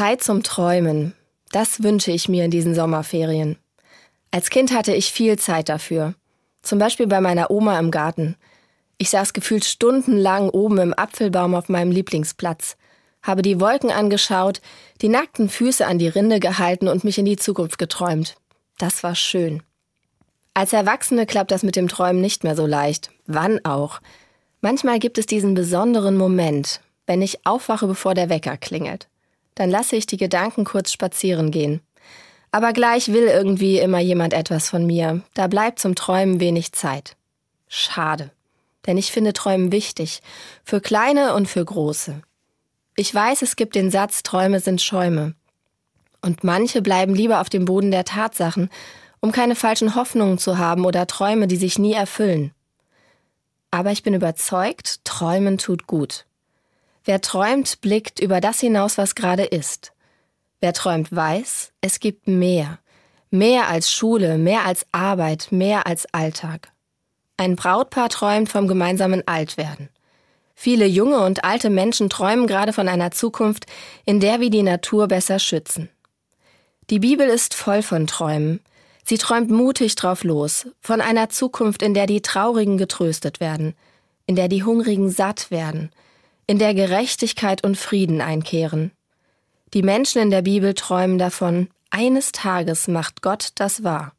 Zeit zum Träumen. Das wünsche ich mir in diesen Sommerferien. Als Kind hatte ich viel Zeit dafür. Zum Beispiel bei meiner Oma im Garten. Ich saß gefühlt stundenlang oben im Apfelbaum auf meinem Lieblingsplatz, habe die Wolken angeschaut, die nackten Füße an die Rinde gehalten und mich in die Zukunft geträumt. Das war schön. Als Erwachsene klappt das mit dem Träumen nicht mehr so leicht. Wann auch? Manchmal gibt es diesen besonderen Moment, wenn ich aufwache, bevor der Wecker klingelt. Dann lasse ich die Gedanken kurz spazieren gehen. Aber gleich will irgendwie immer jemand etwas von mir. Da bleibt zum Träumen wenig Zeit. Schade. Denn ich finde Träumen wichtig. Für kleine und für große. Ich weiß, es gibt den Satz, Träume sind Schäume. Und manche bleiben lieber auf dem Boden der Tatsachen, um keine falschen Hoffnungen zu haben oder Träume, die sich nie erfüllen. Aber ich bin überzeugt, Träumen tut gut. Wer träumt, blickt über das hinaus, was gerade ist. Wer träumt, weiß, es gibt mehr. Mehr als Schule, mehr als Arbeit, mehr als Alltag. Ein Brautpaar träumt vom gemeinsamen Altwerden. Viele junge und alte Menschen träumen gerade von einer Zukunft, in der wir die Natur besser schützen. Die Bibel ist voll von Träumen, Sie träumt mutig drauf los, von einer Zukunft, in der die Traurigen getröstet werden, in der die Hungrigen satt werden, in der Gerechtigkeit und Frieden einkehren. Die Menschen in der Bibel träumen davon, eines Tages macht Gott das wahr.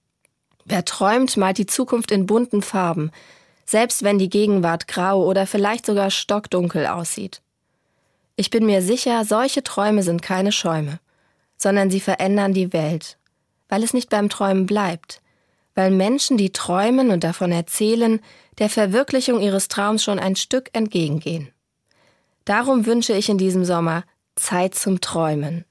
Wer träumt, malt die Zukunft in bunten Farben, selbst wenn die Gegenwart grau oder vielleicht sogar stockdunkel aussieht. Ich bin mir sicher, solche Träume sind keine Schäume, sondern sie verändern die Welt weil es nicht beim Träumen bleibt, weil Menschen, die träumen und davon erzählen, der Verwirklichung ihres Traums schon ein Stück entgegengehen. Darum wünsche ich in diesem Sommer Zeit zum Träumen.